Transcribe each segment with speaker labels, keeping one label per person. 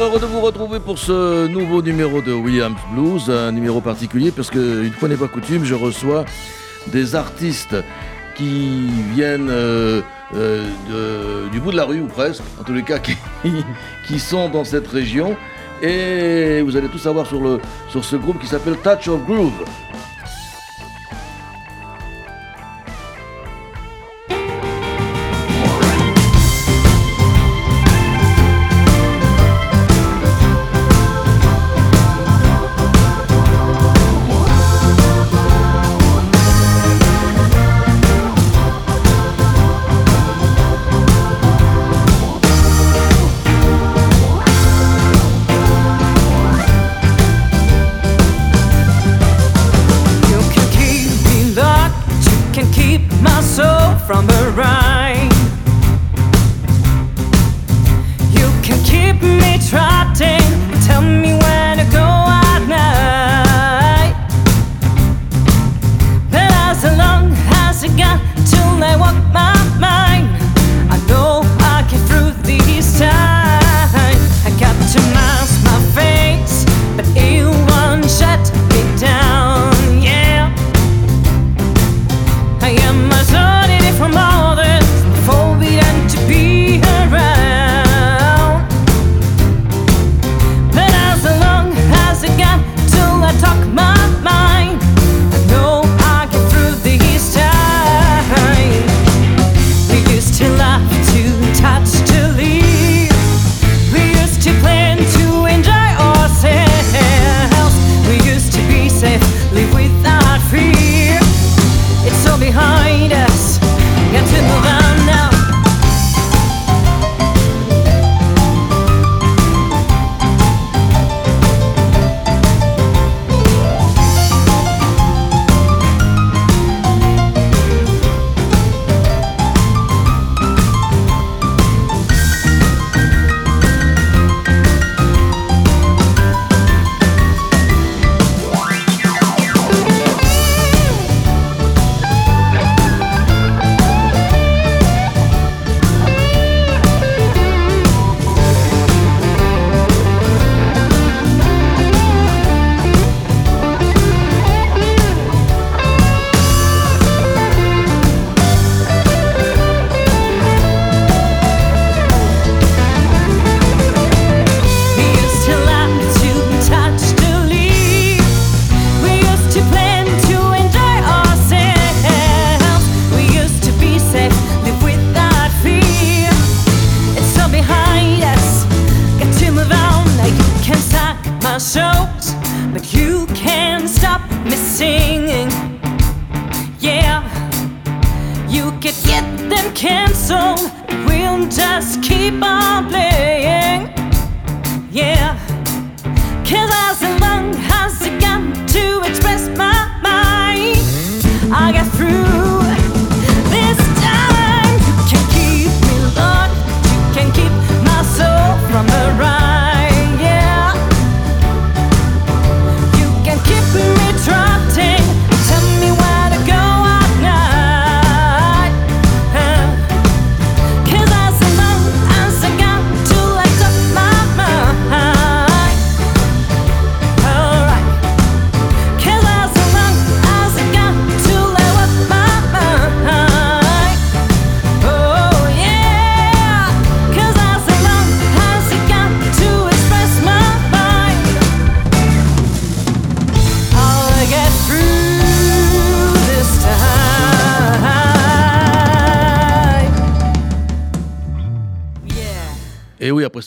Speaker 1: Heureux de vous retrouver pour ce nouveau numéro de Williams Blues, un numéro particulier parce que, une fois n'est pas coutume, je reçois des artistes qui viennent euh, euh, du bout de la rue ou presque, en tous les cas qui, qui sont dans cette région. Et vous allez tout savoir sur, le, sur ce groupe qui s'appelle Touch of Groove.
Speaker 2: I got through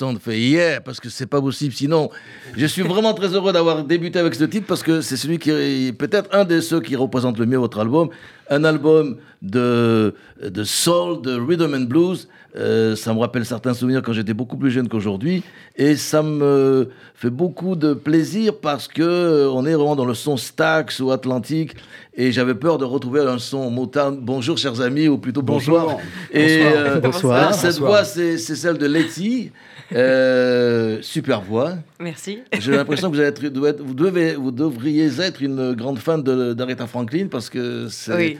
Speaker 2: On
Speaker 1: fait yeah, parce que c'est pas possible. Sinon, je suis vraiment très heureux d'avoir débuté avec ce titre parce que c'est celui qui est peut-être un de ceux qui représente le mieux votre album. Un album de, de soul, de rhythm and blues,
Speaker 2: Euh, ça me rappelle certains souvenirs quand j'étais beaucoup plus jeune qu'aujourd'hui. Et ça me fait beaucoup de plaisir parce que euh, on est vraiment dans le son Stax ou Atlantique. Et j'avais peur de retrouver un son Motown. Bonjour, chers amis, ou plutôt bonsoir.
Speaker 3: Bonjour.
Speaker 2: Et
Speaker 3: Bonsoir.
Speaker 2: euh,
Speaker 4: Bonsoir.
Speaker 2: cette
Speaker 3: Bonsoir.
Speaker 2: voix, c'est celle de Letty. Euh, super voix.
Speaker 5: Merci.
Speaker 2: J'ai l'impression que vous, être- devez, vous devriez être une grande fan d'Aretha Franklin parce que c'est.
Speaker 5: Oui.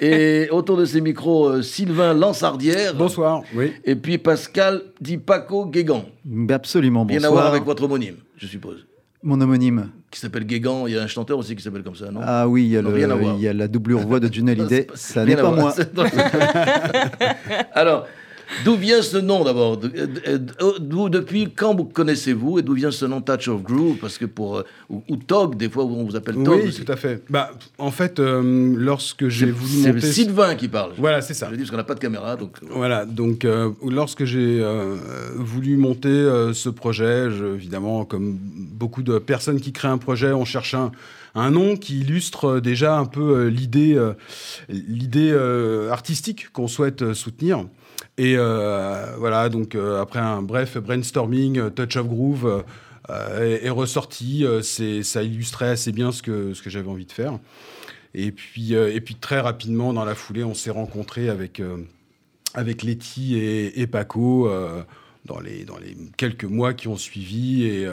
Speaker 2: Et autour de ces micros, euh, Sylvain Lansardière.
Speaker 3: Bonsoir. Oui.
Speaker 2: Et puis Pascal Di Paco Guégan.
Speaker 4: Absolument,
Speaker 2: Rien
Speaker 4: bonsoir.
Speaker 2: à voir avec votre homonyme, je suppose.
Speaker 4: Mon homonyme.
Speaker 2: Qui s'appelle Guégan. Il y a un chanteur aussi qui s'appelle comme ça, non?
Speaker 4: Ah oui, il y a,
Speaker 2: Non,
Speaker 4: le- il y a la doublure voix de Johnny Hallyday. Ça n'est pas moi.
Speaker 2: Alors, d'où vient ce nom d'abord euh, euh, d'où- Depuis quand vous connaissez-vous et d'où vient ce nom Touch of Groove? Parce que pour. euh, ou, ou Tog, des fois, on vous appelle Tog.
Speaker 3: Oui,
Speaker 2: aussi.
Speaker 3: tout à fait. Bah, en fait, euh, lorsque j'ai
Speaker 2: C'est
Speaker 3: voulu
Speaker 2: c'est
Speaker 3: monter...
Speaker 2: Sylvain qui parle.
Speaker 3: Voilà, c'est ça.
Speaker 2: Je dis parce qu'on n'a pas de caméra, donc. euh,
Speaker 3: Voilà, donc euh, lorsque j'ai euh, voulu monter euh, ce projet, je- évidemment, comme beaucoup de personnes qui créent un projet, on cherche un, un nom qui illustre euh, déjà un peu euh, l'idée euh, l'idée euh, artistique qu'on souhaite euh, soutenir. Et euh, voilà, donc euh, après un bref brainstorming, euh, Touch of Groove est, ressorti. c'est- ça illustrait assez bien ce que, ce que j'avais envie de faire. Et puis, et puis très rapidement, dans la foulée, on s'est rencontrés avec, avec Letty et, et Paco dans, les, dans les quelques mois qui ont suivi. Et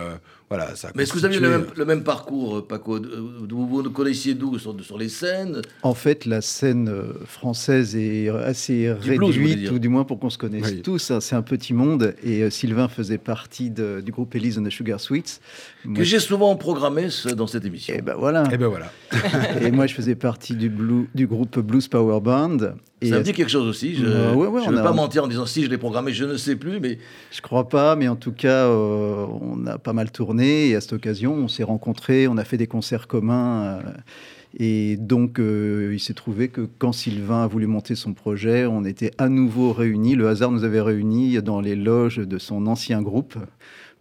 Speaker 3: voilà, ça a
Speaker 2: Mais est-ce que vous aviez
Speaker 3: constitué-
Speaker 2: le même, le même parcours, euh, Paco Euh, Vous vous nous connaissiez d'où sur, sur les scènes?
Speaker 4: En fait, la scène euh, française est assez
Speaker 2: Du
Speaker 4: réduite, ou du moins pour qu'on se connaisse
Speaker 3: Oui.
Speaker 4: tous. hein. C'est un petit monde. Et euh, Sylvain faisait partie de- du groupe Elise and the Sugar Sweets.
Speaker 2: Que j'ai souvent programmé ce- dans cette émission.
Speaker 4: Et ben voilà.
Speaker 3: Et ben voilà.
Speaker 4: et moi, je faisais partie du, blue- du groupe Blues Power Band. Et
Speaker 2: Ça me dit quelque chose aussi. Je ne
Speaker 4: Euh, ouais, ouais, on
Speaker 2: veux
Speaker 4: a-
Speaker 2: pas mentir en disant si je l'ai programmé, je ne sais plus, mais
Speaker 4: Je crois pas, mais en tout cas, euh, on a pas mal tourné et à cette occasion, on s'est rencontrés, on a fait des concerts communs. euh, et donc, euh, il s'est trouvé que quand Sylvain a voulu monter son projet, on était à nouveau réunis. Le hasard nous avait réunis dans les loges de son ancien groupe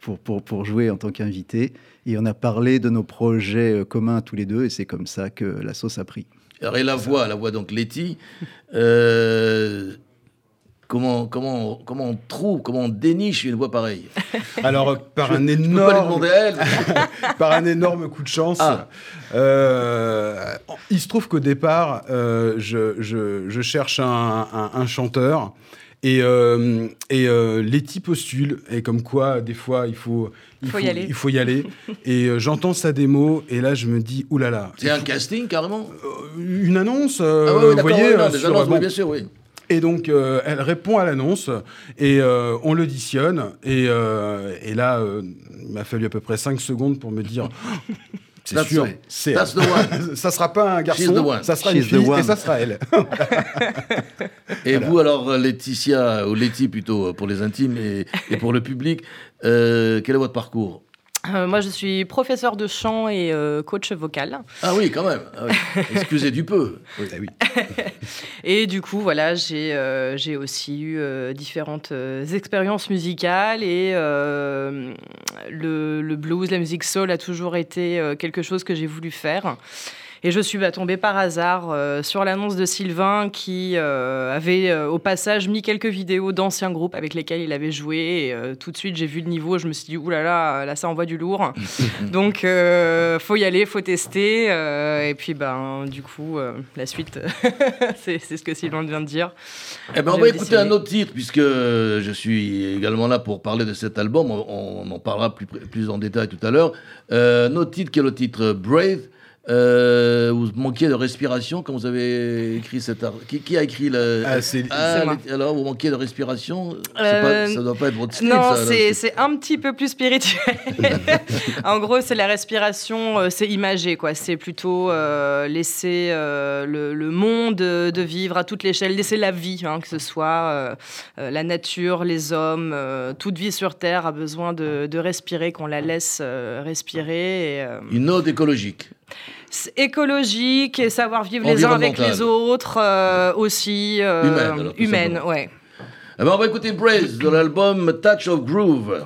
Speaker 4: pour, pour, pour jouer en tant qu'invité. Et on a parlé de nos projets euh, communs tous les deux, et c'est comme ça que la sauce a pris.
Speaker 2: Alors, et la voix, la voix donc Letty, euh, comment, comment, comment on trouve, comment on déniche une voix pareille?
Speaker 3: Alors, euh, par un
Speaker 2: Je
Speaker 3: énorme. par un énorme coup de chance.
Speaker 2: Ah.
Speaker 3: Euh, il se trouve qu'au départ, euh, je, je- je cherche un, un- un chanteur. Et, euh, et euh, Letty postule, et comme quoi, des fois, il faut, il
Speaker 5: Faut y aller.
Speaker 3: Il faut y aller. et euh, j'entends sa démo, et là, je me dis, oulala.
Speaker 2: C'est un casting carrément?
Speaker 3: Euh, Une annonce, euh,
Speaker 2: Ah oui, oui,
Speaker 3: vous voyez,
Speaker 2: oui, non,
Speaker 3: euh,
Speaker 2: des
Speaker 3: sur-
Speaker 2: annonces,
Speaker 3: bon.
Speaker 2: bien sûr, oui.
Speaker 3: Et donc, euh, elle répond à l'annonce et euh, on l'auditionne. Et, euh, et là, euh, il m'a fallu à peu près 5 secondes pour me dire c'est
Speaker 2: That's
Speaker 3: sûr, c'est
Speaker 2: That's the one.
Speaker 3: ça sera pas un
Speaker 2: the
Speaker 3: garçon,
Speaker 2: one.
Speaker 3: ça sera une
Speaker 4: She's the
Speaker 3: fille et ça sera elle.
Speaker 2: Et vous, alors, euh, Laetitia, ou Letty plutôt, euh, pour les intimes et, et pour le public, euh, quel est votre parcours?
Speaker 5: Euh, moi, je suis professeur de chant et euh, coach vocal.
Speaker 2: Ah oui, quand même. Ah oui. Excusez du peu. Oui.
Speaker 3: Eh oui.
Speaker 5: Et du coup, voilà, j'ai euh, j'ai aussi eu euh, différentes euh, expériences musicales et euh, le, le blues, la musique soul a toujours été euh, quelque chose que j'ai voulu faire. Et je suis bah, tombée par hasard euh, sur l'annonce de Sylvain qui euh, avait euh, au passage mis quelques vidéos d'anciens groupes avec lesquels il avait joué. Et tout de suite, j'ai vu le niveau, je me suis dit, oulala, là, là, là, ça envoie du lourd. Donc, faut y aller, faut tester. et puis, ben, du coup, la suite, c'est ce que Sylvain vient de dire.
Speaker 2: Eh ben, on va écouter un autre titre, puisque je suis également là pour parler de cet album. On, on en parlera plus, en détail tout à l'heure. Euh, un autre titre qui est le titre Brave. Euh, vous manquiez de respiration quand vous avez écrit cet art. Qui, qui a écrit le.
Speaker 3: Ah, c'est-
Speaker 2: Ah, les- alors, vous manquiez de respiration?
Speaker 5: Euh,
Speaker 2: pas- Ça doit pas être votre style.
Speaker 5: Non, c'est c'est un petit peu plus spirituel. en gros, c'est la respiration, euh, c'est imagé, quoi. C'est plutôt euh, laisser euh, le, le monde de vivre à toute l'échelle, laisser la vie, hein, que ce soit la nature, les hommes, euh, toute vie sur Terre a besoin de, de respirer, qu'on la laisse euh, respirer. Et, euh,
Speaker 2: Une ode écologique.
Speaker 5: Écologique et savoir vivre les uns avec les autres euh, aussi. euh,
Speaker 2: Humaine, alors,
Speaker 5: humaine, ouais.
Speaker 2: Eh ben, on va écouter Brace de l'album Touch of Groove.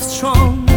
Speaker 1: Strong.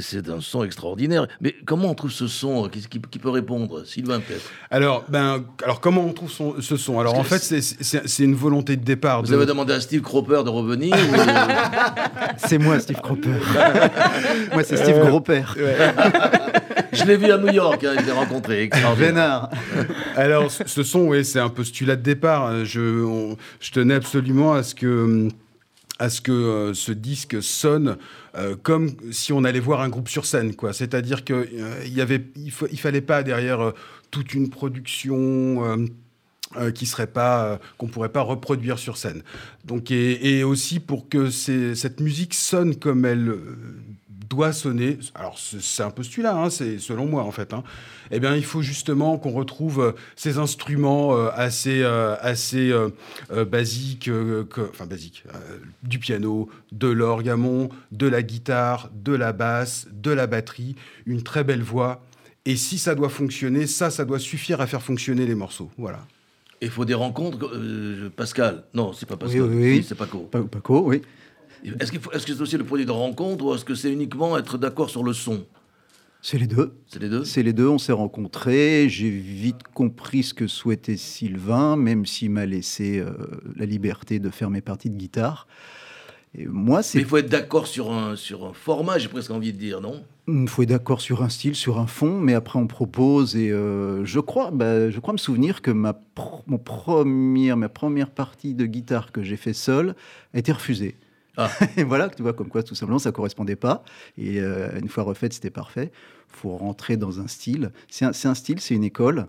Speaker 2: C'est, un son extraordinaire. Mais comment on trouve ce son? Qui, qui- qui peut répondre? Sylvain, peut-être
Speaker 3: Alors, ben, alors comment on trouve son- ce son? Alors, en
Speaker 2: Parce
Speaker 3: fait, c'est- c'est c'est une volonté de départ.
Speaker 2: Vous
Speaker 3: de-
Speaker 2: avez demandé à Steve Cropper de revenir ou-
Speaker 4: C'est moi, Steve Cropper. moi, c'est Steve Gros-Père.
Speaker 2: Je l'ai vu à New York, hein, je l'ai rencontré.
Speaker 4: Vénard.
Speaker 3: Alors, ce son, oui, c'est un postulat de départ. Euh, Je, on- je tenais absolument à ce que, à ce que euh, ce disque sonne euh, comme si on allait voir un groupe sur scène. C'est-à-dire que euh, y avait, il, fallait pas derrière euh, toute une production. euh, qui serait pas qu'on pourrait pas reproduire sur scène. Donc et, aussi pour que cette musique sonne comme elle doit sonner. Alors c'est un postulat, hein, c'est selon moi en fait. Hein, eh bien il faut justement qu'on retrouve euh, ces instruments euh, assez euh, assez euh, euh, basiques, euh, que- enfin basiques, euh, du piano, de l'orgamon, de la guitare, de la basse, de la batterie, une très belle voix. Et si ça doit fonctionner, ça, ça doit suffire à faire fonctionner les morceaux. Voilà.
Speaker 2: Il faut des rencontres, euh, Pascal? Non, c'est pas Pascal.
Speaker 4: Oui, oui, oui.
Speaker 2: C'est Paco.
Speaker 4: Pa- Paco, oui.
Speaker 2: Est-ce que c'est aussi le produit de rencontres ou est-ce que c'est uniquement être d'accord sur le son?
Speaker 4: C'est les deux.
Speaker 2: C'est les deux?
Speaker 4: C'est les deux, on s'est rencontrés. J'ai vite compris ce que souhaitait Sylvain, même s'il m'a laissé euh, la liberté de faire mes parties de guitare. Et moi,
Speaker 2: Mais
Speaker 4: c'est.
Speaker 2: il faut être d'accord sur un, sur un format, j'ai presque envie de dire, non?
Speaker 4: Il faut être d'accord sur un style, sur un fond, mais après on propose et euh, je crois, bah, je crois me souvenir que ma, pro- mon première, ma première partie de guitare que j'ai fait seul a été refusée.
Speaker 2: Ah.
Speaker 4: Et voilà, tu vois, comme quoi tout simplement ça correspondait pas. Et euh, une fois refaite, c'était parfait. faut rentrer dans un style. C'est un, un style, c'est une école.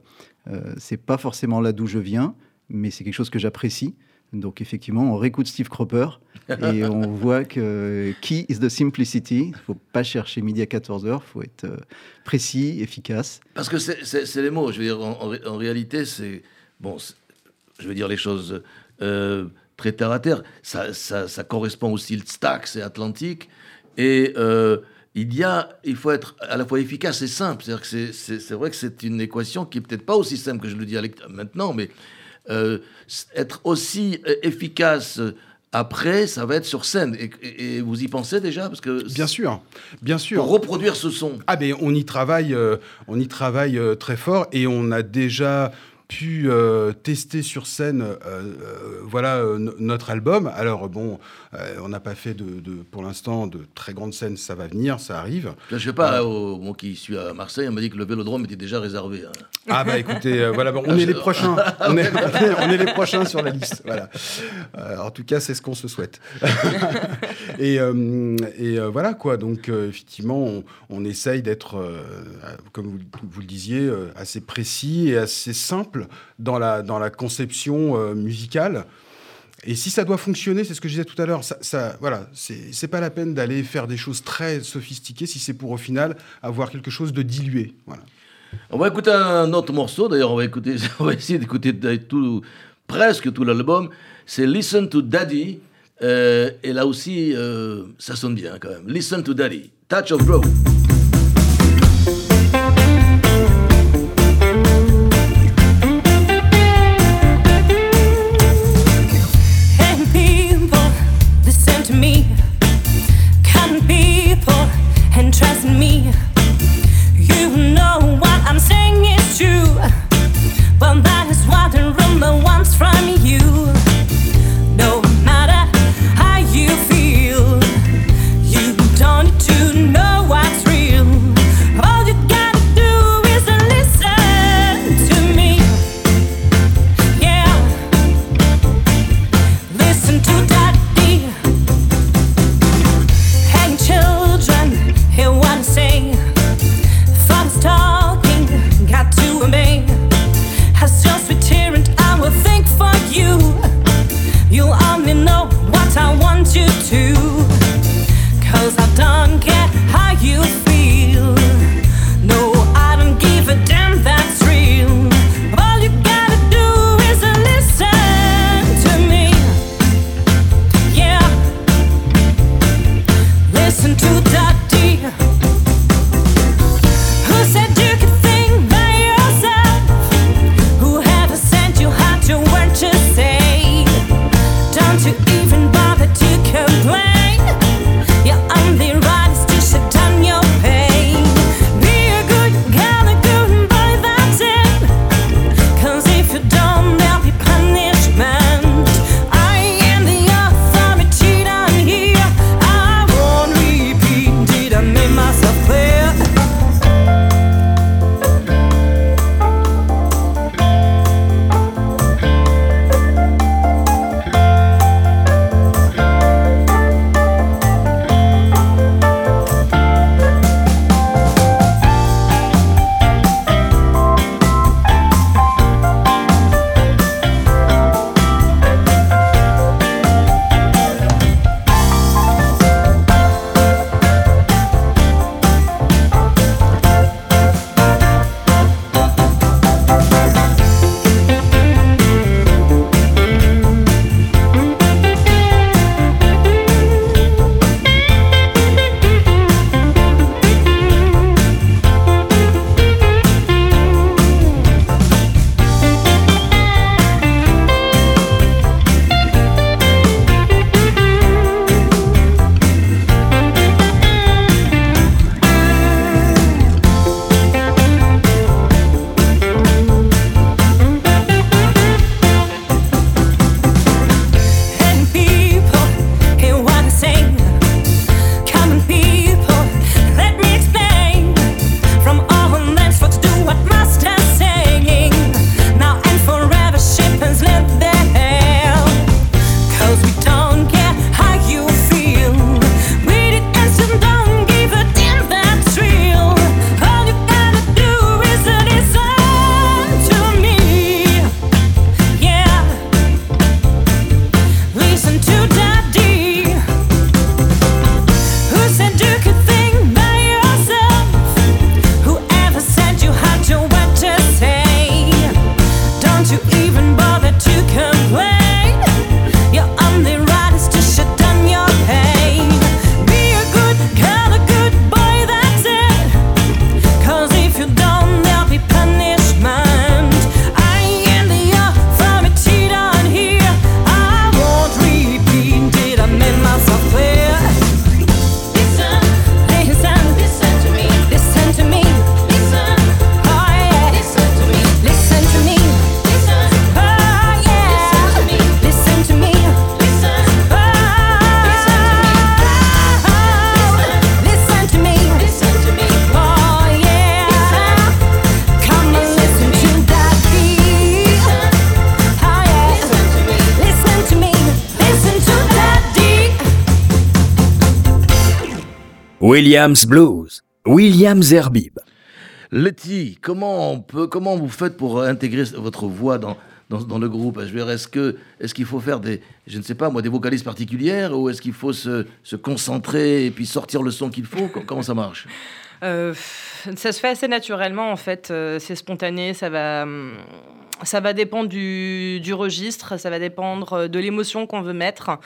Speaker 4: Euh, c'est pas forcément là d'où je viens, mais c'est quelque chose que j'apprécie. Donc effectivement, on réécoute Steve Cropper et on voit que key is the simplicity. Il faut pas chercher midi à 14h, il faut être euh, précis, efficace.
Speaker 2: Parce que c'est- les mots. Je veux dire, en, en ré- en réalité, c'est. Bon, je veux dire les choses euh, très terre à terre. Ça, ça, ça correspond au style Stax et Atlantique. Et euh, il y a. Il faut être à la fois efficace et simple. C'est-à-dire que c'est- vrai que c'est une équation qui est peut-être pas aussi simple que je le dis maintenant, mais euh, être aussi euh, efficace après, ça va être sur scène. Et, et- et vous y pensez déjà? Parce que
Speaker 3: Bien sûr, bien sûr.
Speaker 2: pour reproduire ce son.
Speaker 3: Ah ben on y travaille, euh, on y travaille euh, très fort et on a déjà pu euh, tester sur scène, euh, euh, voilà no- notre album. Alors bon, on n'a pas fait de, de- pour l'instant de très grandes scènes, ça va venir, ça arrive.
Speaker 2: Je sais pas, au- moi qui suis à Marseille, on m'a dit que le vélodrome était déjà réservé. hein.
Speaker 3: Ah bah écoutez, voilà, bon, on est les prochains, on est, on les prochains sur la liste. Voilà. En tout cas, c'est ce qu'on se souhaite. et et voilà quoi. Donc effectivement, on, on essaye d'être, comme vous, vous le disiez, assez précis et assez simple dans la dans la conception euh, musicale. Et si ça doit fonctionner, c'est ce que je disais tout à l'heure, ça, ça- voilà, c'est pas la peine d'aller faire des choses très sophistiquées si c'est pour au final avoir quelque chose de dilué. Voilà.
Speaker 2: On va écouter un autre morceau, d'ailleurs, on va, on va essayer d'écouter presque tout l'album. C'est Listen to Daddy. euh, et là aussi, euh, ça sonne bien quand même. Listen to Daddy. Touch of Growth.
Speaker 6: Williams Blues. William Zerbib.
Speaker 2: Letty, comment, on peut, comment vous faites pour intégrer votre voix dans, dans, dans le groupe? Je veux dire, Est-ce que- est-ce qu'il faut faire des, je ne sais pas moi, des vocalises particulières ou est-ce qu'il faut se, se concentrer et puis sortir le son qu'il faut? Co- Comment ça marche?
Speaker 5: Euh, ça se fait assez naturellement en fait, euh, c'est spontané, ça va, ça va dépendre du, du registre, ça va dépendre euh, de l'émotion qu'on veut mettre.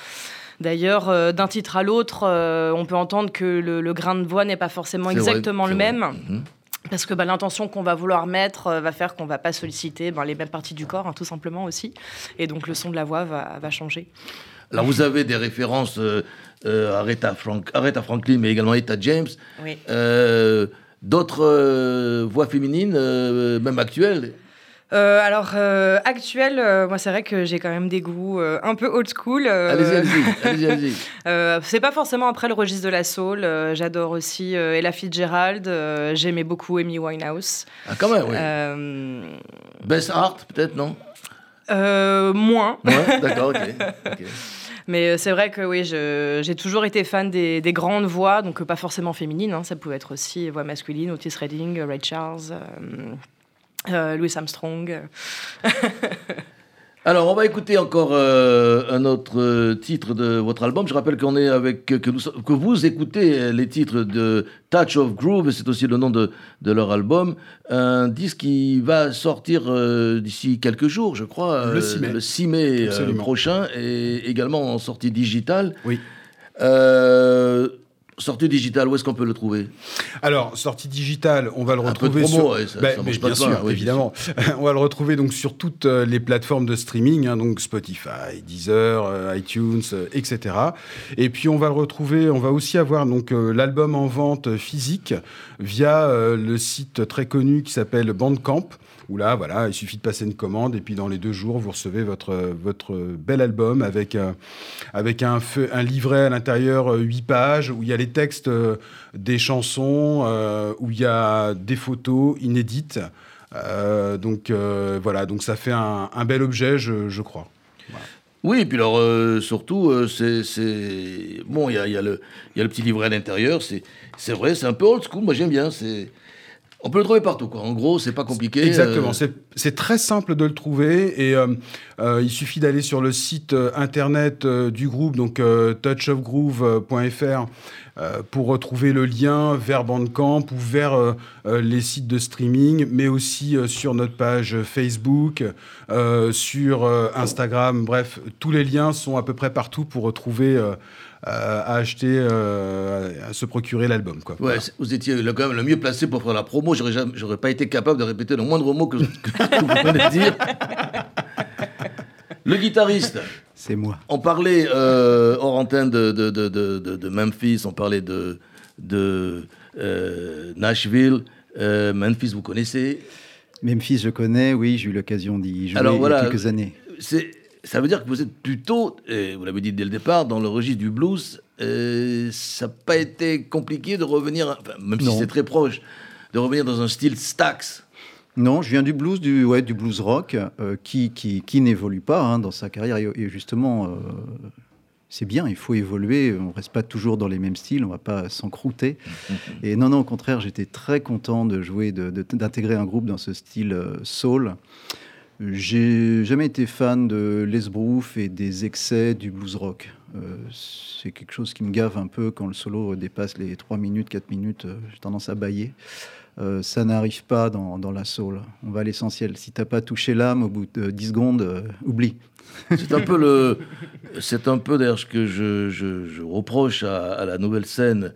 Speaker 5: D'ailleurs, euh, d'un titre à l'autre, euh, on peut entendre que le, le grain de voix n'est pas forcément
Speaker 2: vrai,
Speaker 5: exactement le même.
Speaker 2: Mhm.
Speaker 5: Parce que bah, l'intention qu'on va vouloir mettre euh, va faire qu'on va pas solliciter ben, les mêmes parties du corps, hein, tout simplement aussi. Et donc le son de la voix va, va changer.
Speaker 2: Alors vous avez des références euh, Aretha, Frank, Aretha Franklin, mais également Etta James.
Speaker 5: Oui.
Speaker 2: D'autres voix féminines, même actuelles
Speaker 5: Euh, alors, euh, actuel, euh, moi, c'est vrai que j'ai quand même des goûts euh, un peu old school.
Speaker 2: Allez-y, allez-y, allez-y,
Speaker 5: c'est pas forcément après le registre de la soul. J'adore aussi Ella Fitzgerald. J'aimais beaucoup Amy Winehouse.
Speaker 2: Ah, quand même, oui. Best Art, peut-être, non?
Speaker 5: Moins.
Speaker 2: Ouais, d'accord, ok. ok.
Speaker 5: Mais c'est vrai que oui, j'ai toujours été fan des, des grandes voix, donc pas forcément féminines. hein, ça pouvait être aussi voix masculine, Otis Redding, Ray Charles, Louis Armstrong. euh.
Speaker 2: Alors, on va écouter encore euh, un autre euh, titre de votre album. Je rappelle qu'on est avec que, nous so- que vous écoutez euh, les titres de Touch of Groove, c'est aussi le nom de, de leur album. Un disque qui va sortir euh, d'ici quelques jours, je crois.
Speaker 3: Le
Speaker 2: euh,
Speaker 3: 6 mai.
Speaker 2: Le 6 mai euh,
Speaker 3: Absolument.
Speaker 2: prochain, et également en sortie digitale.
Speaker 3: Oui.
Speaker 2: Euh, sortie digitale, où est-ce qu'on peut le trouver?
Speaker 3: Alors, sortie digitale, on va le
Speaker 2: Un peu de
Speaker 3: retrouver
Speaker 2: promo,
Speaker 3: sur...
Speaker 2: ouais, ça-
Speaker 3: Ben,
Speaker 2: ça
Speaker 3: mais
Speaker 2: pas
Speaker 3: sûr, évidemment. on va le retrouver donc sur toutes euh, les plateformes de streaming, hein, donc Spotify, Deezer, euh, iTunes, euh, etc. Et puis on va le retrouver, on va aussi avoir donc euh, l'album en vente physique via le site très connu qui s'appelle Bandcamp. Où là, voilà, il suffit de passer une commande et puis dans les deux jours, vous recevez votre, votre bel album avec, avec un, feu- un livret à l'intérieur, euh, huit pages, où il y a les textes euh, des chansons, euh, où il y a des photos inédites. Euh, donc voilà, donc ça fait un, bel objet, je, crois.
Speaker 2: Oui, et puis alors, surtout, c'est-. Bon, il y a, y, a le- petit livret à l'intérieur, c'est c'est vrai, c'est un peu old school, moi j'aime bien. c'est On peut le trouver partout, quoi. En gros, c'est pas compliqué.
Speaker 3: Exactement,
Speaker 2: euh,
Speaker 3: c'est- très simple de le trouver et euh, euh, il suffit d'aller sur le site internet du groupe, donc touchofgroove.fr, pour retrouver le lien vers Bandcamp ou vers les sites de streaming, mais aussi sur notre page Facebook, sur Instagram. Bref, tous les liens sont à peu près partout pour retrouver, à acheter, euh, à se procurer l'album. quoi.
Speaker 2: Ouais,
Speaker 3: Voilà.
Speaker 2: c'est- vous étiez le, quand même le mieux placé pour faire la promo. J'aurais jamais- j'aurais pas été capable de répéter le moindre mot que, que vous venez de dire. Le guitariste,
Speaker 4: C'est moi.
Speaker 2: on parlait euh, hors antenne de, de, de, de, de- de Memphis, on parlait de, de euh, Nashville. Euh, Memphis, vous connaissez?
Speaker 4: Memphis, je connais, oui, j'ai eu l'occasion d'y jouer
Speaker 2: Alors,
Speaker 4: il y a quelques années.
Speaker 2: c'est, ça veut dire que vous êtes plutôt, et vous l'avez dit dès le départ, dans le registre du blues. euh, ça n'a pas été compliqué de revenir, enfin, même si c'est très proche, de revenir dans un style Stax.
Speaker 4: Non, je viens du blues, du, ouais, du blues rock, euh, qui, qui, qui n'évolue pas hein, dans sa carrière. Et, et justement, euh, c'est bien, il faut évoluer. On ne reste pas toujours dans les mêmes styles, on ne va pas s'encrouter. Et non, non, au contraire, j'étais très content de jouer, de- de- d'intégrer un groupe dans ce style soul. J'ai jamais été fan de l'esbrouf et des excès du blues rock. Euh, c'est quelque chose qui me gave un peu quand le solo dépasse les 3 minutes, 4 minutes. euh, J'ai tendance à bailler. Euh, ça n'arrive pas dans, dans la soul. On va à l'essentiel. Si t'as pas touché l'âme au bout de 10 secondes, oublie.
Speaker 2: C'est un peu le, c'est un peu d'ailleurs ce que je, je- reproche à la nouvelle scène.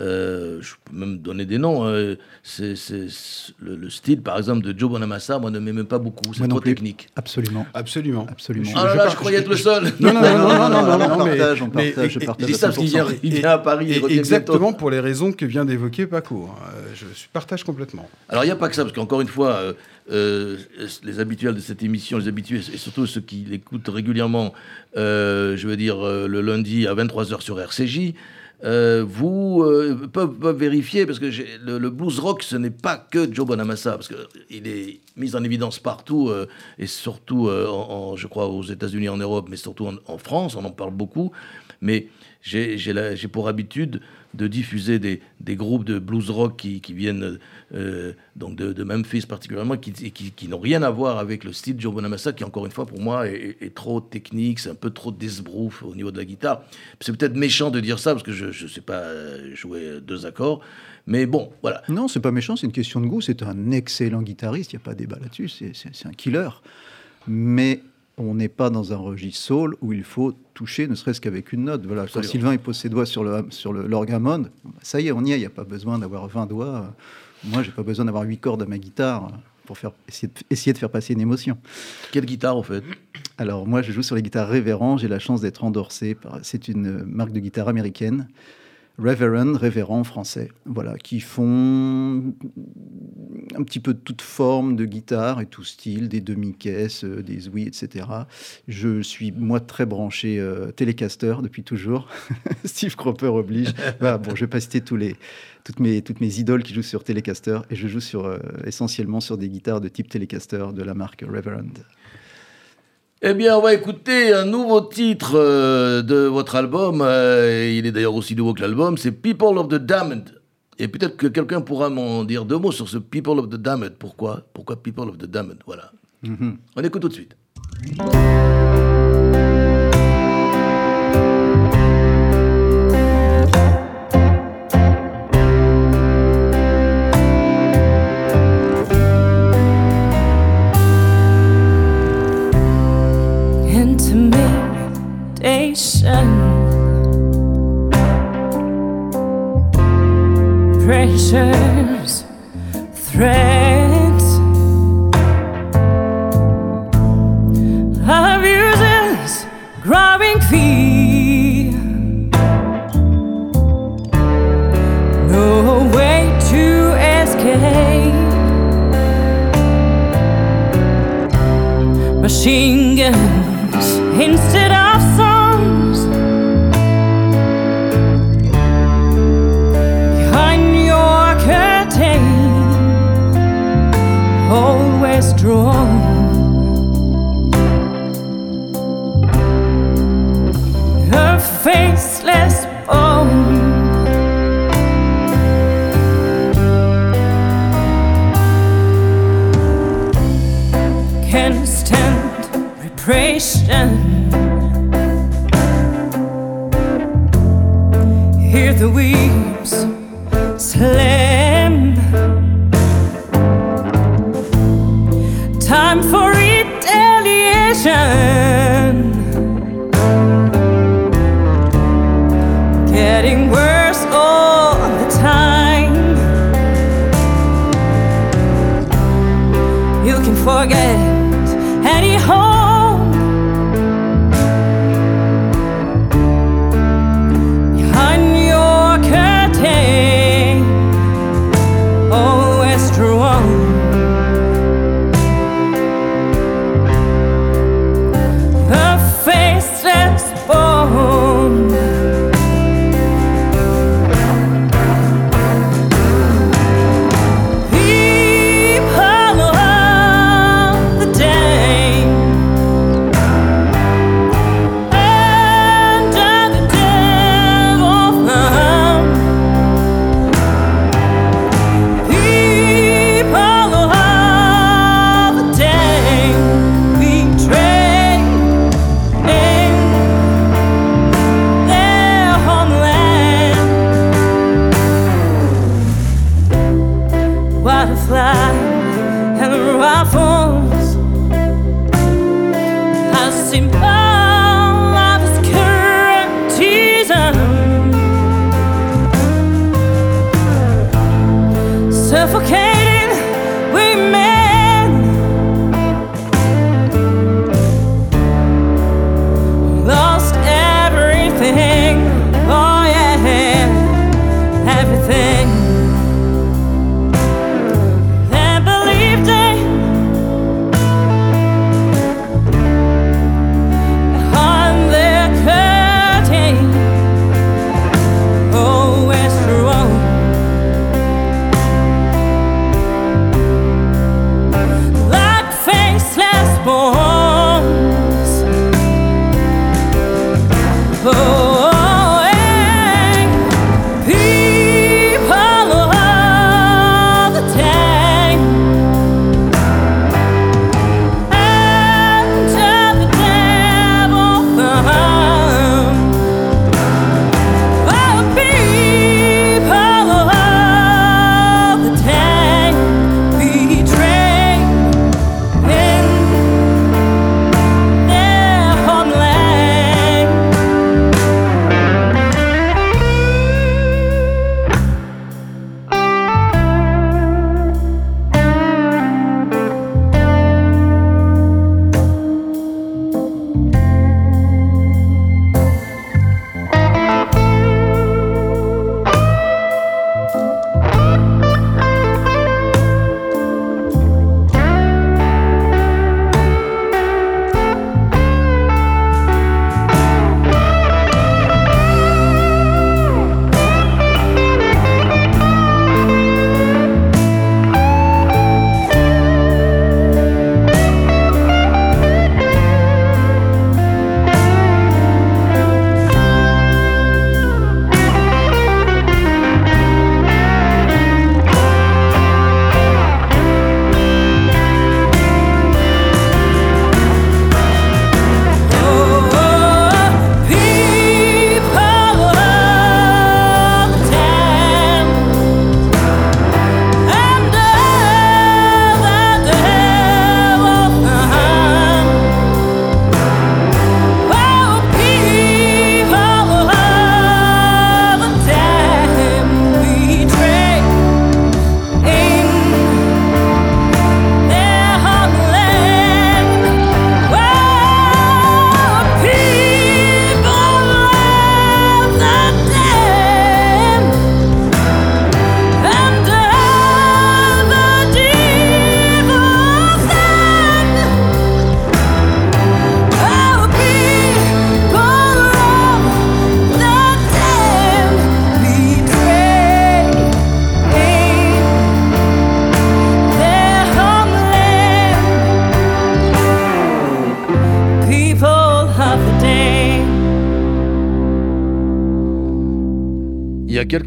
Speaker 2: Euh, je peux même donner des noms. hein. C'est, c'est- c'est- le, le style, par exemple, de Joe Bonamassa, moi, ne m'aime pas beaucoup. C'est
Speaker 4: Moi non
Speaker 2: trop technique.
Speaker 4: Absolument.
Speaker 3: Absolument.
Speaker 4: Absolument.
Speaker 2: Ah là là, je croyais être le seul.
Speaker 3: Non, non, non, non, non, non, non,
Speaker 4: on
Speaker 3: non, mais-
Speaker 4: partage, on
Speaker 3: mais-
Speaker 4: partage, je
Speaker 3: et- et-
Speaker 4: partage
Speaker 2: Je dis ça qu'il vient,
Speaker 4: 100%.
Speaker 2: il vient à Paris. il
Speaker 3: Et
Speaker 2: revient
Speaker 3: exactement
Speaker 2: bientôt.
Speaker 3: pour les raisons que vient d'évoquer Paco. Euh, Je partage complètement.
Speaker 2: Alors, il n'y a pas que ça, parce qu'encore une fois, euh, euh, les habituels de cette émission, les habitués, et surtout ceux qui l'écoutent régulièrement, euh, je veux dire, euh, le lundi à 23h sur RCJ, euh, vous euh, peuvent, vérifier, parce que le, le blues rock, ce n'est pas que Joe Bonamassa, parce qu'il est mis en évidence partout, euh, et surtout, euh, je crois, aux États-Unis, en Europe, mais surtout en, France, on en parle beaucoup. Mais j'ai pour habitude de diffuser des, des groupes de blues rock qui, qui viennent euh, donc de, Memphis particulièrement, qui, qui, n'ont rien à voir avec le style de Joe Bonamassa, qui encore une fois pour moi est, trop technique, c'est un peu trop d'esbrouf au niveau de la guitare. C'est peut-être méchant de dire ça parce que je ne sais pas jouer deux accords, mais bon, voilà.
Speaker 4: Non, c'est pas méchant, c'est une question de goût. C'est un excellent guitariste, il n'y a pas débat là-dessus. C'est un killer. Mais on n'est pas dans un registre soul où il faut toucher, ne serait-ce qu'avec une note. Voilà, quand. Sylvain il pose ses doigts sur le sur le- bah, ça y est, on y est. Il n'y a pas besoin d'avoir 20 doigts. Moi, j'ai pas besoin d'avoir 8 cordes à ma guitare pour faire essayer de, essayer de faire passer une émotion.
Speaker 2: Quelle guitare au fait?
Speaker 4: Alors moi, je joue sur les guitares Révérend. J'ai la chance d'être endorsé par. C'est une marque de guitare américaine. Reverend, révérend français, voilà, qui font un petit peu de toute forme de guitare et tout style, des demi-caisses, euh, des ouïes, etc. Je suis, moi, très branché euh, Telecaster depuis toujours. Steve Cropper oblige. Voilà, bon, je vais pas citer tous les, toutes, mes, toutes mes idoles qui jouent sur Telecaster, et je joue sur, euh, essentiellement sur des guitares de type Telecaster de la marque Reverend.
Speaker 2: Eh bien, on va écouter un nouveau titre euh, de votre album. euh, il est d'ailleurs aussi nouveau que l'album. C'est People of the Damned. Et peut-être que quelqu'un pourra m'en dire deux mots sur ce People of the Damned. Pourquoi? Pourquoi People of the Damned? Voilà.
Speaker 4: Mhm.
Speaker 2: On écoute tout de suite.
Speaker 1: Time for retaliation.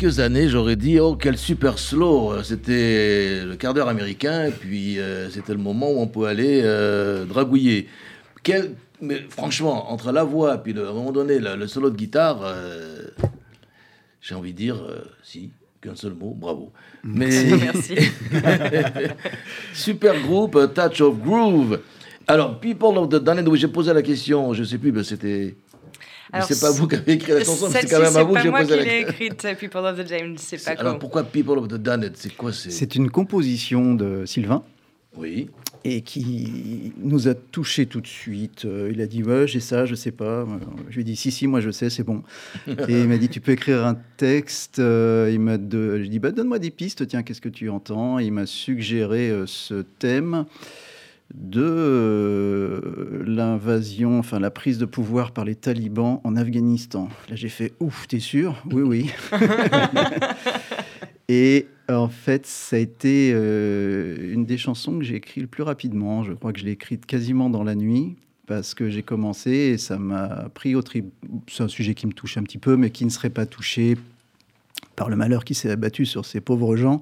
Speaker 2: Quelques années, j'aurais dit oh quel super slow, c'était le quart d'heure américain et puis euh, c'était le moment où on peut aller euh, dragouiller. Quel, mais franchement, entre la voix et puis le- à un moment donné le, le solo de guitare, euh, j'ai envie de dire euh, si qu'un seul mot, bravo. Mais
Speaker 5: Merci.
Speaker 2: super groupe, Touch of Groove. Alors People of the Damned, oui j'ai posé la question, je sais plus, ben c'était. C'est pas vous qui avez écrit la chanson, c'est quand même à vous que
Speaker 5: pas
Speaker 2: j'ai
Speaker 5: moi
Speaker 2: posé
Speaker 5: qui
Speaker 2: la
Speaker 5: l'ai
Speaker 2: question.
Speaker 5: écrite, People of the James, c'est pas
Speaker 2: Alors pourquoi People of the Damned C'est quoi c'est
Speaker 4: C'est une composition de Sylvain
Speaker 2: Oui.
Speaker 4: et qui nous a touché tout de suite. Euh, il a dit ouais j'ai ça, je sais pas. Euh, Je lui ai dit si si moi je sais, c'est bon. et il m'a dit tu peux écrire un texte. Euh, il m'a de... je dis bah donne-moi des pistes. Tiens qu'est-ce que tu entends? Il m'a suggéré ce thème de euh, l'invasion, enfin la prise de pouvoir par les talibans en Afghanistan. Là j'ai fait ouf, t'es sûr? Oui oui. Et en fait, ça a été euh, une des chansons que j'ai écrites le plus rapidement. Je crois que je l'ai écrite quasiment dans la nuit parce que j'ai commencé et ça m'a pris au trip. C'est un sujet qui me touche un petit peu, mais qui ne serait pas touché par le malheur qui s'est abattu sur ces pauvres gens.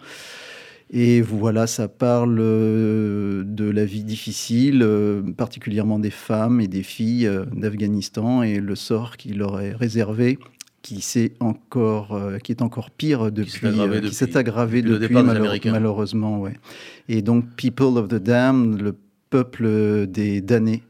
Speaker 4: Et voilà, ça parle euh, de la vie difficile, euh, particulièrement des femmes et des filles euh, d'Afghanistan et le sort qui leur est réservé, qui, s'est encore, euh, qui est encore pire depuis, qui s'est aggravé
Speaker 2: depuis le
Speaker 4: depuis, malheure- malheureusement. Ouais. Et donc, People of the Damned, le peuple des damnés.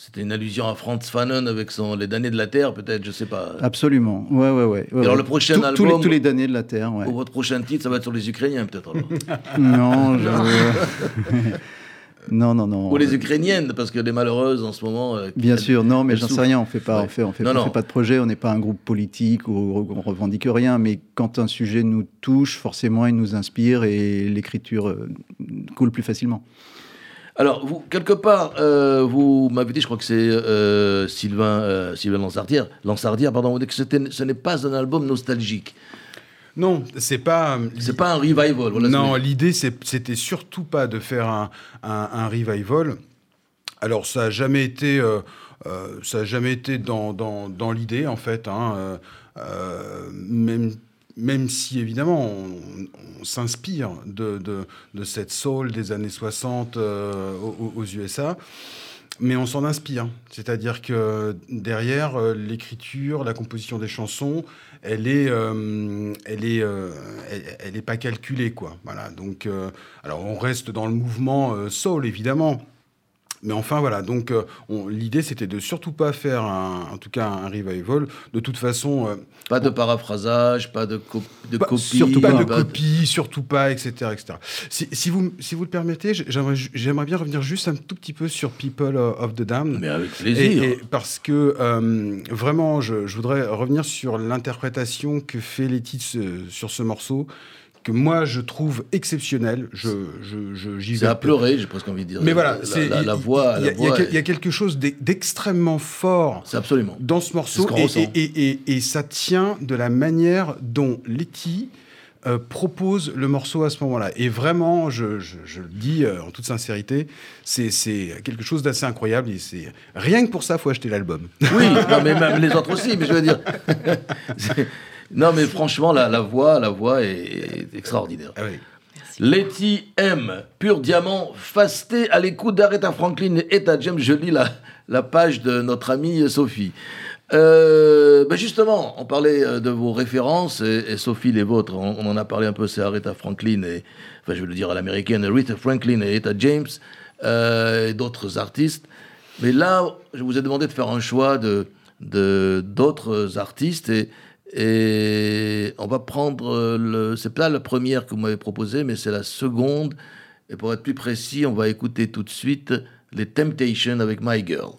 Speaker 2: C'était une allusion à Franz Fanon avec son Les damnés de la Terre, peut-être, je sais pas.
Speaker 4: Absolument. Ouais, ouais, ouais. ouais,
Speaker 2: alors, le prochain
Speaker 4: Tous- tous, les,
Speaker 2: album-
Speaker 4: tous les damnés de la Terre, ouais.
Speaker 2: Ou votre prochain titre, ça va être sur les Ukrainiens, peut-être.
Speaker 4: Non, je... non, non, non.
Speaker 2: Ou les Ukrainiennes, parce que les malheureuses en ce moment. euh,
Speaker 4: Bien
Speaker 2: elles-
Speaker 4: sûr, non, mais j'en sais rien. On fait pas,
Speaker 2: Ouais.
Speaker 4: on fait, on fait,
Speaker 2: Non,
Speaker 4: on
Speaker 2: non.
Speaker 4: fait pas de projet. On n'est pas un groupe politique ou on revendique rien. Mais quand un sujet nous touche, forcément, il nous inspire et l'écriture euh, coule plus facilement.
Speaker 2: Alors, vous, quelque part, euh, vous m'avez dit, je crois que c'est euh, Sylvain, euh, Sylvain Lansardière, Lansardière, pardon, vous dites que ce n'est pas un album nostalgique.
Speaker 3: Non, c'est pas.
Speaker 2: C'est pas un revival. Voilà
Speaker 3: non, l'idée, c'était surtout pas de faire un, un- un revival. Alors, ça a jamais été, euh, euh, ça a jamais été dans, dans- dans l'idée, en fait. hein, euh, euh, même, même si, évidemment, on, s'inspire de, de- cette soul des années 60 euh, aux, USA. Mais on s'en inspire. C'est-à-dire que derrière euh, l'écriture, la composition des chansons, elle est, euh, elle est, elle, est pas calculée, quoi. Voilà. Donc, alors on reste dans le mouvement soul, évidemment. Mais enfin, voilà. Donc, euh, l'idée, c'était de surtout pas faire, un, en tout cas, un revival. De toute façon, euh,
Speaker 2: Pas de paraphrasage, pas de, co- de
Speaker 3: pas-
Speaker 2: copie.
Speaker 3: surtout pas de
Speaker 2: pas
Speaker 3: copie, surtout pas, etc., etc. Si, si vous, si vous le permettez, j'aimerais, bien revenir juste un tout petit peu sur People of the Damned.
Speaker 2: Mais avec plaisir.
Speaker 3: et parce que euh, vraiment, je, je voudrais revenir sur l'interprétation que fait Letty sur ce morceau, que moi je trouve exceptionnel. Je, je, je- j'y
Speaker 2: C'est
Speaker 3: vais.
Speaker 2: à pleurer, j'ai presque envie de dire.
Speaker 3: Mais voilà,
Speaker 2: la,
Speaker 3: c'est-
Speaker 2: la, voix.
Speaker 3: il y, a- y
Speaker 2: est-
Speaker 3: y quelque chose d'e- d'extrêmement fort
Speaker 2: C'est absolument.
Speaker 3: dans ce morceau
Speaker 2: C'est ce
Speaker 3: et,
Speaker 2: ressent.
Speaker 3: et- et- et- et ça tient de la manière dont Letty euh, propose le morceau à ce moment-là. Et vraiment, je, je- je le dis euh, en toute sincérité, c'est c'est quelque chose d'assez incroyable. Et c'est rien que pour ça, faut acheter l'album.
Speaker 2: Oui, non, mais même les autres aussi, mais je veux dire. Non, mais franchement, la, la voix, la voix est, extraordinaire.
Speaker 3: Ah oui.
Speaker 2: Letty M, pur diamant, fasté à l'écoute d'Aretha Franklin et Etta James. Je lis la, la page de notre amie Sophie. Euh, ben justement, on parlait euh, de vos références et, et Sophie, les vôtres, on, on en a parlé un peu, c'est Aretha Franklin et, enfin, je vais le dire à l'américaine, Aretha Franklin et Etta James euh, et d'autres artistes. Mais là, je vous ai demandé de faire un choix de de- d'autres artistes et, et on va prendre euh, le. C'est pas la première que vous m'avez proposée, mais c'est la seconde. Et pour être plus précis, on va écouter tout de suite les Temptations avec My Girl.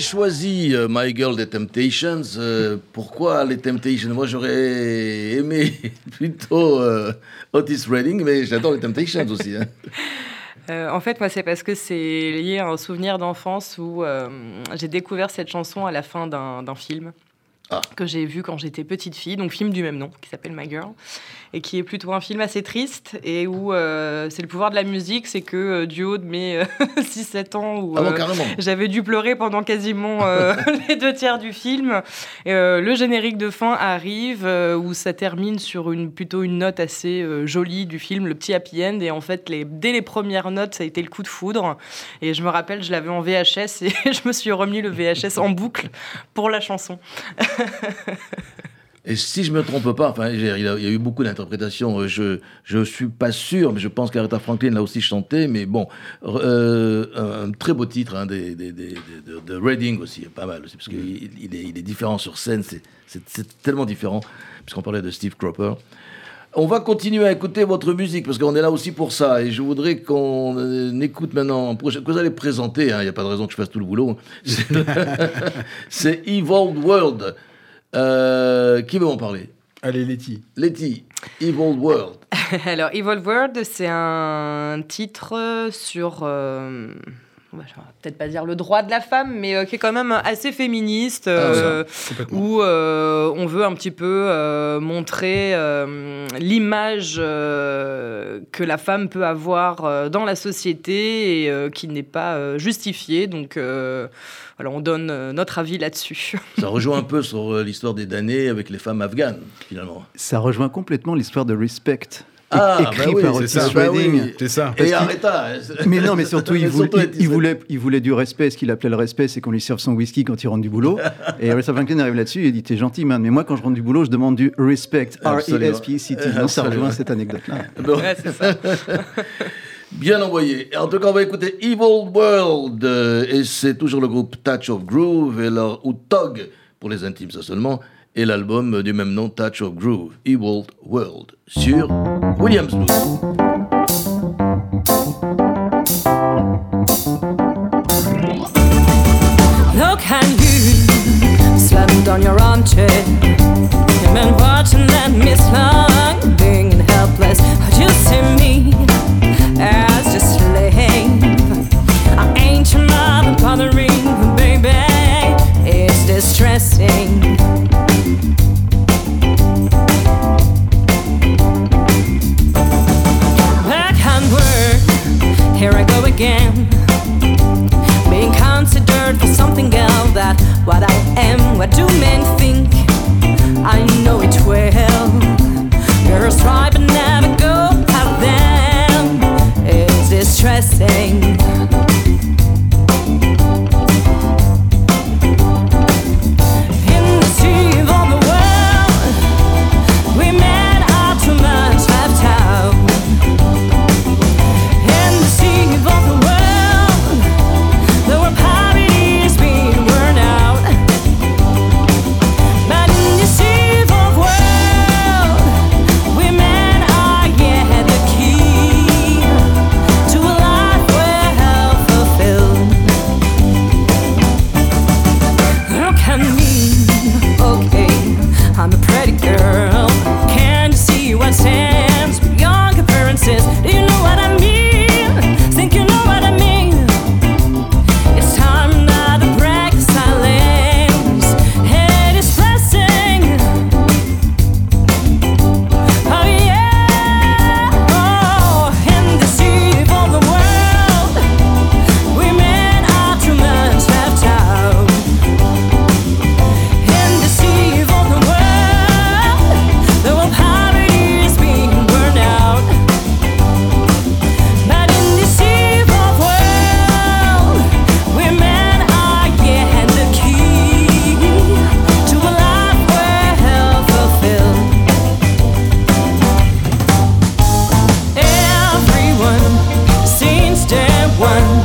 Speaker 2: Avez choisi euh, My Girl des Temptations. euh, pourquoi les Temptations? Moi, j'aurais aimé plutôt euh, Otis Redding, mais j'adore les Temptations aussi. hein.
Speaker 5: Euh, en fait, moi, c'est parce que c'est lié à un souvenir d'enfance où euh, j'ai découvert cette chanson à la fin d'un d'un film
Speaker 2: Ah.
Speaker 5: que j'ai vu quand j'étais petite fille, donc film du même nom, qui s'appelle My Girl, et qui est plutôt un film assez triste, et où euh, c'est le pouvoir de la musique, c'est que euh, du haut de mes euh, 6-7 ans, où
Speaker 2: Ah bon,
Speaker 5: euh, j'avais dû pleurer pendant quasiment les deux tiers du film. Le générique de fin arrive où ça termine sur une plutôt une note assez jolie du film, le petit happy end. Et en fait, les, dès les premières notes, ça a été le coup de foudre. Et je me rappelle, je l'avais en VHS et je me suis remis le VHS en boucle pour la chanson.
Speaker 2: Et si je me trompe pas, enfin, il y a, eu beaucoup d'interprétations. euh, Je je suis pas sûr, mais je pense qu'Aretha Franklin l'a aussi chanté. Mais bon, euh, un, très beau titre hein, des, des- des- des- de, de Redding aussi, pas mal aussi, parce qu'il il est, il est différent sur scène. c'est- tellement différent, puisqu'on parlait de Steve Cropper. On va continuer à écouter votre musique parce qu'on est là aussi pour ça. Et je voudrais qu'on euh, écoute maintenant, que vous allez présenter, hein, il n'y a pas de raison que je fasse tout le boulot. C'est- C'est Evolved World. Euh, qui veut en parler?
Speaker 3: Allez, Letty.
Speaker 2: Letty, Evolved World.
Speaker 5: Alors, Evolve World, c'est un titre sur. euh, je vais peut-être pas dire le droit de la femme, mais euh, qui est quand même assez féministe. euh,
Speaker 3: Complètement.
Speaker 5: où euh, on veut un petit peu euh, montrer euh, l'image euh, que la femme peut avoir euh, dans la société et euh, qui n'est pas euh, justifiée. Donc euh, voilà, on donne euh, notre avis là-dessus.
Speaker 2: Ça rejoint un peu sur euh, l'histoire des damnés avec les femmes afghanes, finalement.
Speaker 4: Ça rejoint complètement l'histoire de Respect,
Speaker 2: Ah, bah
Speaker 4: écrit
Speaker 2: oui,
Speaker 4: par
Speaker 2: c'est
Speaker 4: Otis
Speaker 2: ça, bah
Speaker 4: Redding.
Speaker 2: oui.
Speaker 3: C'est ça.
Speaker 2: Et Aretha.
Speaker 4: Mais non, mais surtout, il, voulait,
Speaker 2: Surtout
Speaker 4: il-
Speaker 2: Letty,
Speaker 4: il voulait, il voulait du respect. Ce qu'il appelait le respect, c'est qu'on lui serve son whisky quand il rentre du boulot. et Aretha Franklin arrive là-dessus et il dit T'es gentil, man, mais moi, quand je rentre du boulot, je demande du respect. R-E-S-P-C-T. Non, ça rejoint cette anecdote-là.
Speaker 2: Bon.
Speaker 5: Ouais, c'est ça.
Speaker 2: Bien envoyé. En tout cas, on va écouter Evil World. euh, Et c'est toujours le groupe Touch of Groove, et leur, ou Tog pour les intimes, ça seulement et l'album du même nom Touch of Groove, Ewald World, sur Williams Blues.
Speaker 1: on your armchair. You've been watching that miss long, being helpless. You see me as just slave. I ain't your mother
Speaker 2: bothering, baby. It's distressing. one.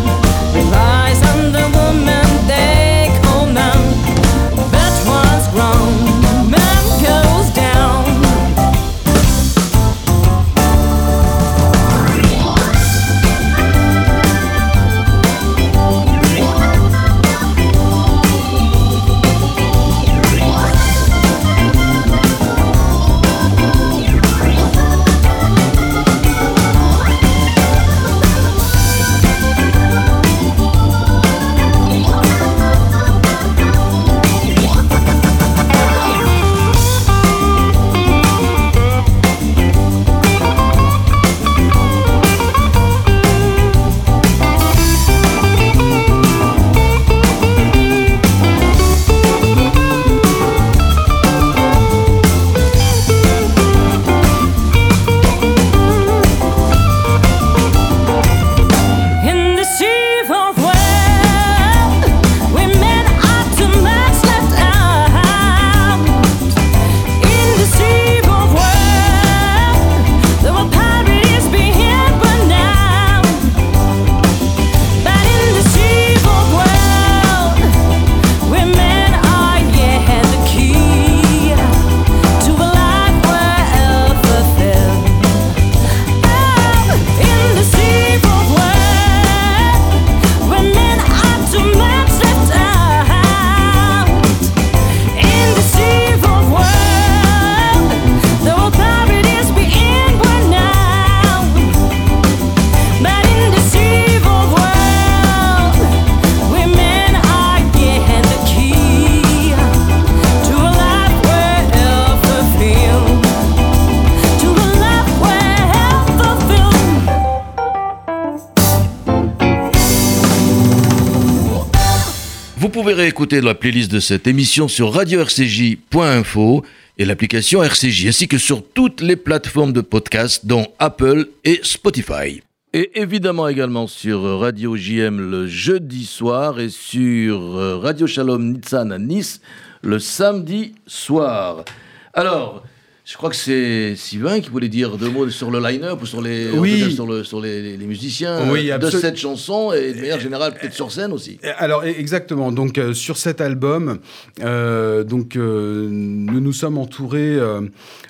Speaker 2: Pouvez réécouter la playlist de cette émission sur radio-rcj.info et l'application RCJ, ainsi que sur toutes les plateformes de podcast, dont Apple et Spotify. Et évidemment également sur Radio JM le jeudi soir et sur euh, Radio Shalom Nitsan à Nice le samedi soir. Alors, je crois que c'est Sylvain qui voulait dire deux mots sur le line-up ou sur les,
Speaker 3: Oui.
Speaker 2: cas, sur, le- sur les, les musiciens
Speaker 3: Oui,
Speaker 2: euh, de cette chanson et de manière générale peut-être sur scène aussi.
Speaker 3: Alors e- exactement. Donc euh, sur cet album, euh, donc euh, nous nous sommes entourés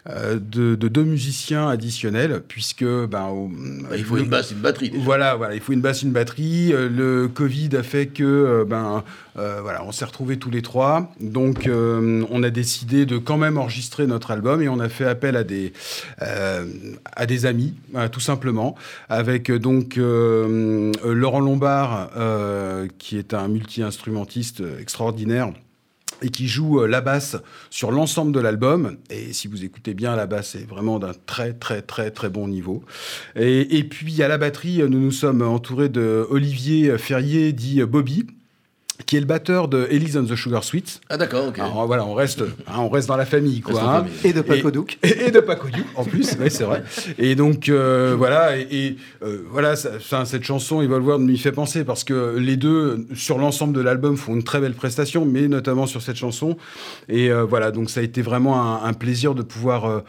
Speaker 3: de, de deux musiciens additionnels puisque ben au-
Speaker 2: Il faut
Speaker 3: le-
Speaker 2: une basse, une batterie. déjà.
Speaker 3: Voilà, voilà, il faut une basse, une batterie. Le Covid a fait que, ben, euh, voilà, on s'est retrouvés tous les trois. Donc, euh, on a décidé de quand même enregistrer notre album et on a fait appel à des, euh, à des amis, tout simplement, avec donc Laurent Lombard, qui est un multi-instrumentiste extraordinaire et qui joue la basse sur l'ensemble de l'album. Et si vous écoutez bien, la basse est vraiment d'un très, très, très, très bon niveau. Et, et puis, à la batterie, nous nous sommes entourés de Olivier Ferrier, dit Bobby, qui est le batteur de Elise and the Sugar Sweets.
Speaker 2: Ah d'accord, ok.
Speaker 3: Alors, voilà, on reste, hein, on reste dans la famille, quoi. Hein.
Speaker 2: famille.
Speaker 4: Et de Paco Duc.
Speaker 3: Et, et de Paco Duc, en plus, oui, c'est vrai. Et donc, euh, voilà, et, et, euh, voilà ça- ça, cette chanson, Evolve m'y fait penser, parce que les deux, sur l'ensemble de l'album, font une très belle prestation, mais notamment sur cette chanson. Et euh, voilà, donc ça a été vraiment un, un plaisir de pouvoir euh,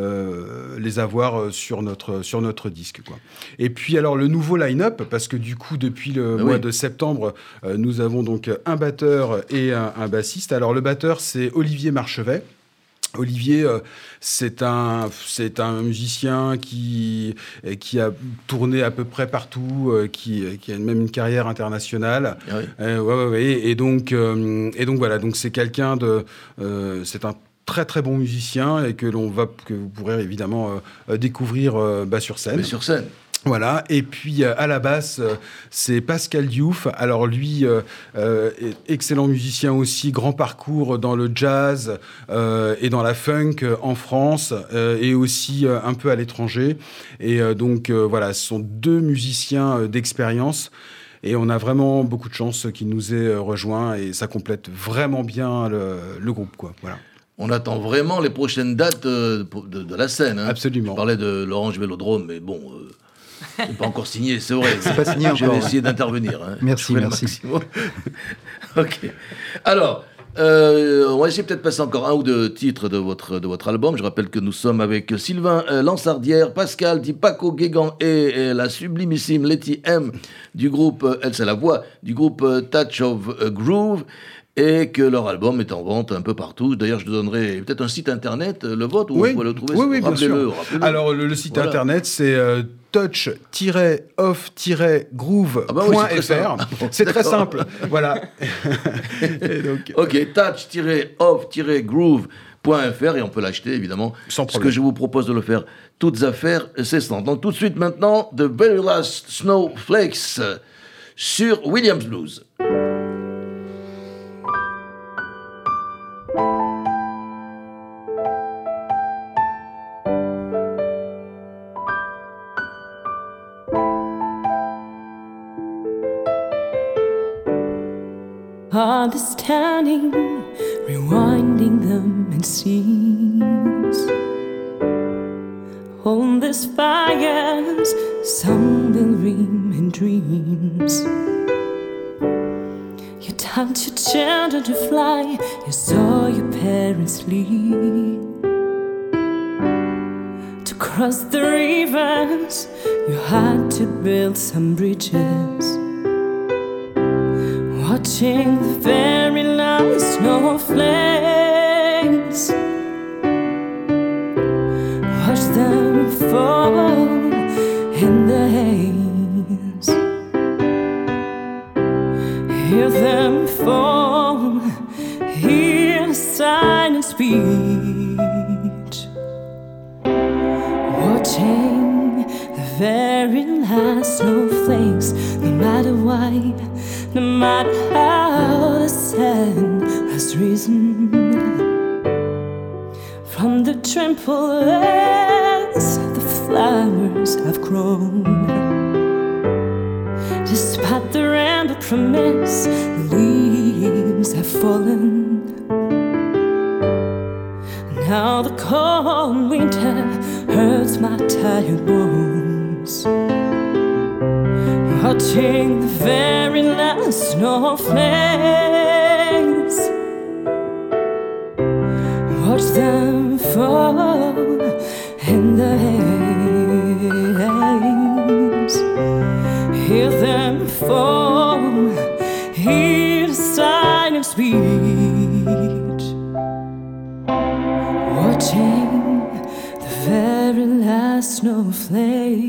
Speaker 3: euh, les avoir sur notre, sur notre disque. Quoi. Et puis, alors, le nouveau line-up, parce que du coup, depuis le
Speaker 2: Ah
Speaker 3: mois
Speaker 2: oui.
Speaker 3: de septembre, euh, nous avons donc un batteur et un, un bassiste. Alors, le batteur, c'est Olivier Marchevet. Olivier, euh, c'est un, c'est un musicien qui, euh, qui a tourné à peu près partout, euh, qui, qui a même une carrière internationale.
Speaker 2: Ah oui.
Speaker 3: Euh, ouais, ouais, ouais. Et donc, euh, et donc voilà, donc c'est quelqu'un de, euh, c'est un très très bon musicien et que l'on va, que vous pourrez évidemment euh, euh, découvrir euh, bah, sur scène.
Speaker 2: Mais sur scène.
Speaker 3: Voilà, et puis euh, à la basse, euh, c'est Pascal Diouf. Alors lui, euh, excellent musicien aussi, grand parcours dans le jazz et dans la funk en France et aussi un peu à l'étranger. Et donc voilà, ce sont deux musiciens d'expérience. Et on a vraiment beaucoup de chance qu'il nous ait euh, rejoints et ça complète vraiment bien le, le groupe. Quoi. Voilà.
Speaker 2: On attend vraiment les prochaines dates de, de- de la scène. hein.
Speaker 3: Absolument.
Speaker 2: Je parlais de l'Orange Vélodrome, mais bon, c'est pas encore signé, c'est vrai.
Speaker 4: C'est pas signé
Speaker 2: Je vais
Speaker 4: encore,
Speaker 2: essayer d'intervenir. hein.
Speaker 4: Merci, merci.
Speaker 2: ok. Alors, euh, on va essayer peut-être de passer encore un ou deux titres de votre, de votre album. Je rappelle que nous sommes avec Sylvain euh, Lansardière, Pascal dit Paco Guégan et, et la sublimissime Letty M du groupe, euh, elle c'est la voix, du groupe Touch of Groove. Et que leur album est en vente un peu partout. D'ailleurs, je te donnerai peut-être un site internet, euh, le vôtre, où
Speaker 3: Oui,
Speaker 2: on le trouver.
Speaker 3: oui, oui, bien sûr. Alors, le, le site
Speaker 2: Voilà.
Speaker 3: internet, c'est euh, touch-off-groove.fr.
Speaker 2: Ah bah oui, c'est très simple. Bon,
Speaker 3: c'est très
Speaker 2: d'accord.
Speaker 3: simple. Voilà. Donc,
Speaker 2: Ok, touch-off-groove.fr et on peut l'acheter évidemment.
Speaker 3: Sans
Speaker 2: Ce
Speaker 3: problème.
Speaker 2: que je vous propose de le faire toutes affaires cessantes. Donc tout de suite maintenant, The Very Last Snowflakes sur Williams Blues.
Speaker 1: To cross the rivers, you had to build some bridges. Watching grown. Despite the rainbow promise the leaves have fallen. Now the cold winter hurts my tired bones. Watching the very last snowflakes. Watch them fall last snowflakes.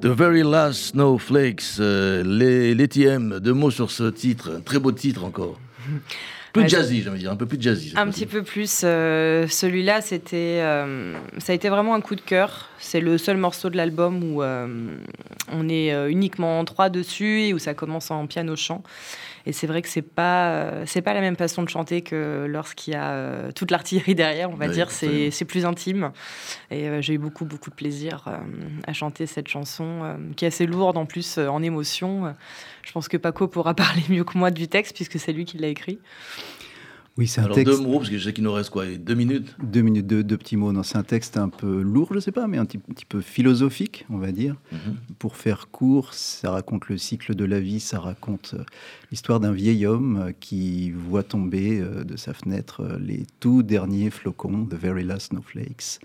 Speaker 1: The Very Last Snowflakes,
Speaker 2: euh, les, les TM, deux mots sur ce titre, un très beau titre encore. Plus
Speaker 5: Ouais,
Speaker 2: jazzy, j'aimerais dire, un peu plus jazzy.
Speaker 5: Un petit peu plus. euh, Celui-là, c'était, euh, ça a été vraiment un coup de cœur. C'est le seul morceau de l'album où euh, on est uniquement trois dessus et où ça commence en piano-chant. Et c'est vrai que c'est pas, euh, c'est pas la même façon de chanter que lorsqu'il y a euh, toute l'artillerie derrière, on va
Speaker 2: Oui,
Speaker 5: dire. C'est, c'est plus intime. Et euh, j'ai eu beaucoup, beaucoup de plaisir à chanter cette chanson qui est assez lourde en plus en émotion. Je pense que Paco pourra parler mieux que moi du texte puisque c'est lui qui l'a écrit.
Speaker 4: Oui, c'est un
Speaker 2: Alors
Speaker 4: texte.
Speaker 2: deux mots, parce que je sais qu'il nous reste quoi, deux minutes
Speaker 4: Deux minutes, deux, deux petits mots. Non, c'est un texte un peu lourd, je sais pas, mais un petit, petit peu philosophique, on va dire.
Speaker 2: Mhm.
Speaker 4: Pour faire court, ça raconte le cycle de la vie, ça raconte euh, l'histoire d'un vieil homme euh, qui voit tomber euh, de sa fenêtre les tout derniers flocons, The Very Last Snowflakes.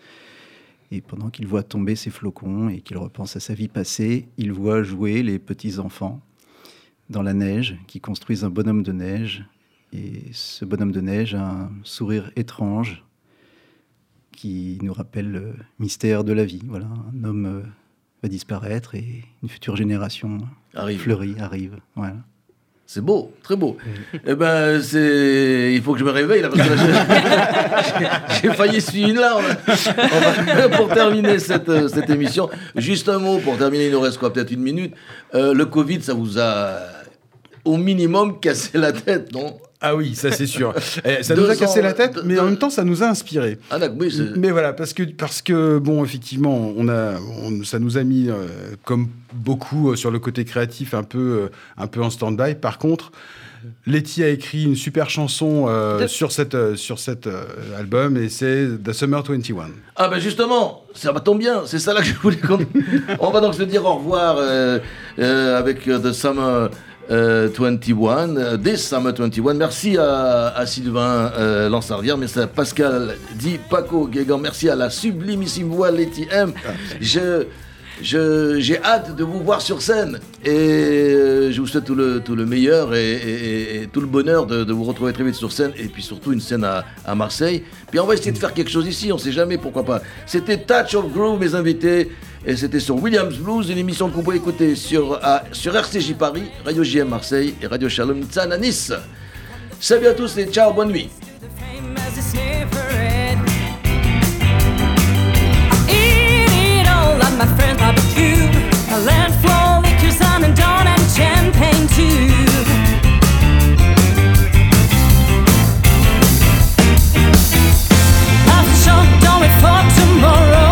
Speaker 4: Et pendant qu'il voit tomber ces flocons et qu'il repense à sa vie passée, il voit jouer les petits-enfants dans la neige, qui construisent un bonhomme de neige. Et ce bonhomme de neige a un sourire étrange qui nous rappelle le mystère de la vie. Voilà, un homme euh, va disparaître et une future génération
Speaker 2: Arrive.
Speaker 4: fleurie arrive. Voilà.
Speaker 2: C'est beau, très beau. Eh ben, c'est. Il faut que je me réveille là parce que là, j'ai- j'ai failli suivre une larme. Pour terminer cette, euh, cette émission, juste un mot pour terminer. Il nous reste quoi, peut-être une minute. Euh, le Covid, ça vous a au minimum cassé la tête, non?
Speaker 3: Ah oui, ça c'est sûr. Eh, ça
Speaker 2: Deux
Speaker 3: nous a cassé
Speaker 2: ans,
Speaker 3: la tête,
Speaker 2: deux-
Speaker 3: mais en même temps, ça nous a inspiré.
Speaker 2: Ah oui,
Speaker 3: Mais voilà, parce que, parce que bon, effectivement, on a, on- ça nous a mis, euh, comme beaucoup euh, sur le côté créatif, un peu, euh, un peu en stand-by. Par contre, Letty a écrit une super chanson
Speaker 5: De-
Speaker 3: sur cet euh, sur cet album et c'est The Summer 21.
Speaker 2: Ah ben justement, ça tombe bien, c'est ça là que je voulais. On va donc se dire au revoir avec The Summer euh, 21, euh, This Summer 21. Merci à, à Sylvain euh, Lansardière, merci à Pascal Di Paco Guégan, merci à la sublimissime voix Letty M. Je... J'ai hâte de vous voir sur scène et euh, je vous souhaite tout le, tout le meilleur et, tout le bonheur de, vous retrouver très vite sur scène et puis surtout une scène à, à Marseille. Puis on va essayer de faire quelque chose ici, on sait jamais, pourquoi pas. C'était Touch of Groove, mes invités, et c'était sur Williams Blues, une émission vous pouvez écouter sur, sur RCJ Paris, Radio JM Marseille et Radio Shalom Tzan à Nice. Salut à tous et ciao, bonne nuit.
Speaker 1: my friend Bob Cube. I learned floor liquors on and dawn and champagne too. After show, don't wait for tomorrow.